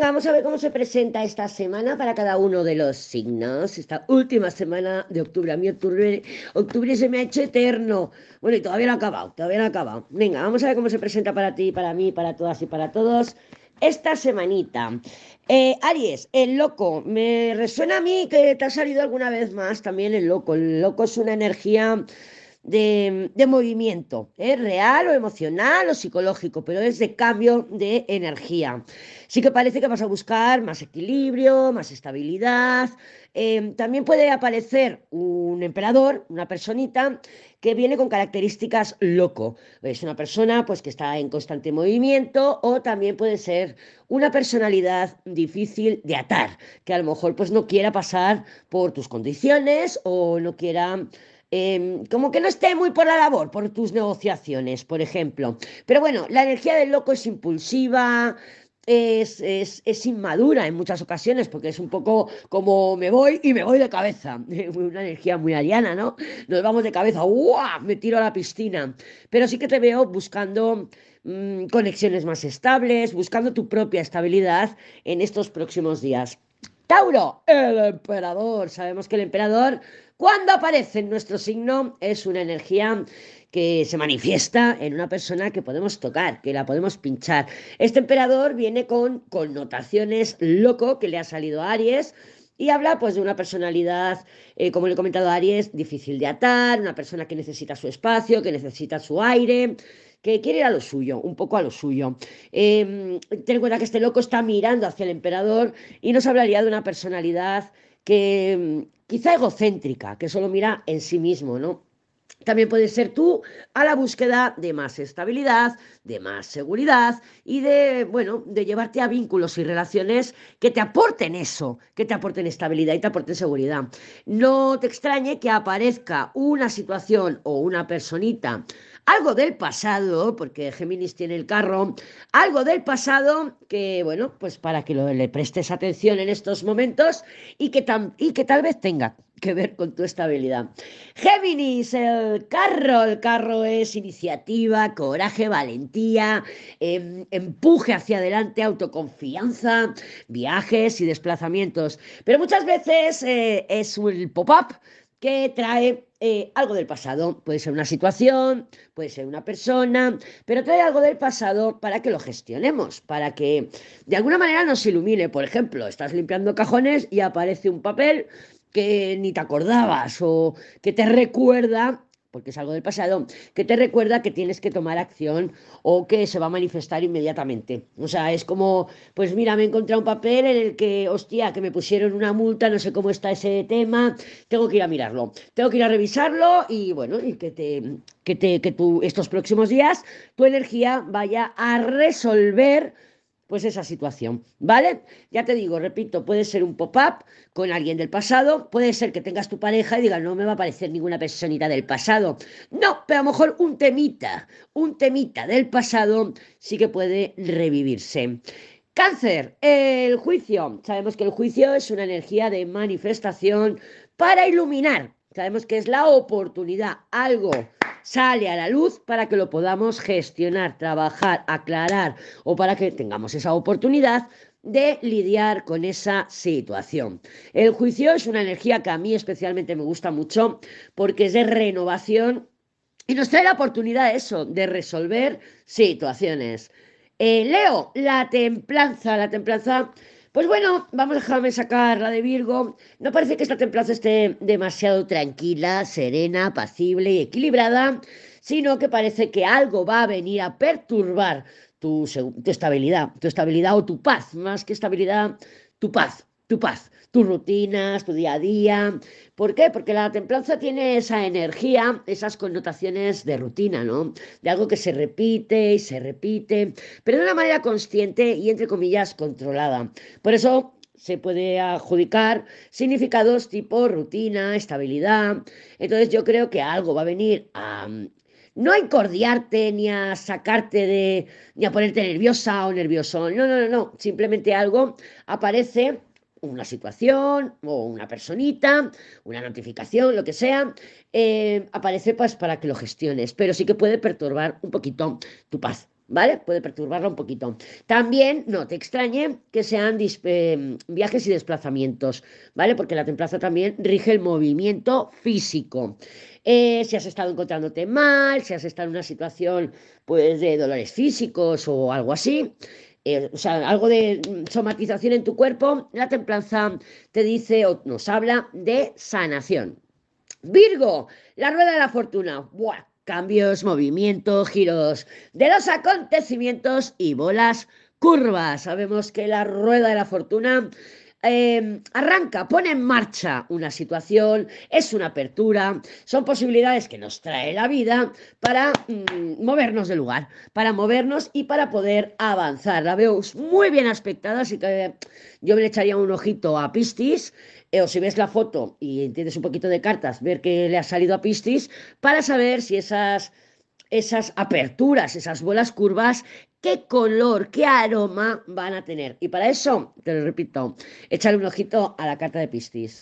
Venga, vamos a ver cómo se presenta esta semana para cada uno de los signos. Esta última semana de octubre. A mí octubre, octubre se me ha hecho eterno. Bueno, y todavía no ha acabado, todavía no ha acabado. Venga, vamos a ver cómo se presenta para ti, para mí, para todas y para todos. Esta semanita. Eh, Aries, el loco. Me resuena a mí que te ha salido alguna vez más también el loco. El loco es una energía de, movimiento, ¿eh? real o emocional o psicológico, pero es de cambio de energía. Sí que parece que vas a buscar más equilibrio, más estabilidad. Em, también puede aparecer un emperador, una personita que viene con características loco. Es una persona pues que está en constante movimiento o también puede ser una personalidad difícil de atar, que a lo mejor pues no quiera pasar por tus condiciones o no quiera Em, como que no esté muy por la labor, por tus negociaciones, por ejemplo. Pero bueno, la energía del loco es impulsiva, es, es, inmadura en muchas ocasiones, porque es un poco como me voy y me voy de cabeza. Una energía muy ariana, ¿no? Nos vamos de cabeza, ¡guau! Me tiro a la piscina. Pero sí que te veo buscando mm, conexiones más estables, buscando tu propia estabilidad en estos próximos días. Tauro, el emperador. Sabemos que el emperador, cuando aparece en nuestro signo, es una energía que se manifiesta en una persona que podemos tocar, que la podemos pinchar. Este emperador viene con connotaciones loco que le ha salido a Aries. Y habla pues de una personalidad, eh, como le he comentado a Aries, difícil de atar, una persona que necesita su espacio, que necesita su aire, que quiere ir a lo suyo, un poco a lo suyo. Eh, ten en cuenta que este loco está mirando hacia el emperador y nos hablaría de una personalidad que em, quizá egocéntrica, que solo mira en sí mismo, ¿no? También puedes ser tú a la búsqueda de más estabilidad, de más seguridad y de, bueno, de llevarte a vínculos y relaciones que te aporten eso, que te aporten estabilidad y te aporten seguridad. No te extrañe que aparezca una situación o una personita algo del pasado, porque Géminis tiene el carro, algo del pasado que, bueno, pues para que le prestes atención en estos momentos y que, y que tal vez tenga que ver con tu estabilidad. Géminis, el carro, el carro es iniciativa, coraje, valentía, em, empuje hacia adelante, autoconfianza, viajes y desplazamientos. Pero muchas veces eh, es un pop-up que trae eh, algo del pasado. Puede ser una situación, puede ser una persona, pero trae algo del pasado para que lo gestionemos, para que de alguna manera nos ilumine. Por ejemplo, estás limpiando cajones y aparece un papel que ni te acordabas o que te recuerda porque es algo del pasado, que te recuerda que tienes que tomar acción o que se va a manifestar inmediatamente. O sea, es como, pues mira, me he encontrado un papel en el que, hostia, que me pusieron una multa, no sé cómo está ese tema, tengo que ir a mirarlo, tengo que ir a revisarlo y bueno, y que te, que te, que tú estos próximos días tu energía vaya a resolver pues esa situación, ¿vale? Ya te digo, repito, puede ser un pop-up con alguien del pasado, puede ser que tengas tu pareja y digas, no me va a aparecer ninguna personita del pasado. No, pero a lo mejor un temita, un temita del pasado sí que puede revivirse. Cáncer, el juicio. Sabemos que el juicio es una energía de manifestación para iluminar. Sabemos que es la oportunidad, algo sale a la luz para que lo podamos gestionar, trabajar, aclarar o para que tengamos esa oportunidad de lidiar con esa situación. El juicio es una energía que a mí especialmente me gusta mucho porque es de renovación y nos trae la oportunidad eso, de resolver situaciones. Eh, Leo, la templanza, la templanza pues bueno, vamos a dejarme sacar la de Virgo. No parece que esta templanza esté demasiado tranquila, serena, apacible y equilibrada, sino que parece que algo va a venir a perturbar tu, tu estabilidad, tu estabilidad o tu paz, más que estabilidad, tu paz tu paz, tus rutinas, tu día a día. ¿Por qué? Porque la templanza tiene esa energía, esas connotaciones de rutina, ¿no? De algo que se repite y se repite, pero de una manera consciente y, entre comillas, controlada. Por eso se puede adjudicar significados tipo rutina, estabilidad. Entonces yo creo que algo va a venir a no a encordiarte ni a sacarte de ni a ponerte nerviosa o nervioso. No, no, no, no, simplemente algo aparece una situación o una personita, una notificación, lo que sea, eh, aparece pues para que lo gestiones, pero sí que puede perturbar un poquito tu paz, ¿vale? Puede perturbarla un poquito. También no te extrañe que sean eh, viajes y desplazamientos, ¿vale? Porque la templaza también rige el movimiento físico. Eh, si has estado encontrándote mal, si has estado en una situación pues de dolores físicos o algo así, eh, o sea, algo de somatización en tu cuerpo, la templanza te dice o nos habla de sanación. Virgo, la rueda de la fortuna. Buah, cambios, movimientos, giros de los acontecimientos y bolas curvas. Sabemos que la rueda de la fortuna eh, arranca, pone en marcha una situación, es una apertura, son posibilidades que nos trae la vida para mm, movernos de lugar, para movernos y para poder avanzar. La veo muy bien aspectada, así que yo le echaría un ojito a Pistis. Eh, o si ves la foto y entiendes un poquito de cartas, ver que le ha salido a Pistis, para saber si esas esas aperturas, esas bolas curvas, qué color, qué aroma van a tener. Y para eso, te lo repito, échale un ojito a la carta de Piscis.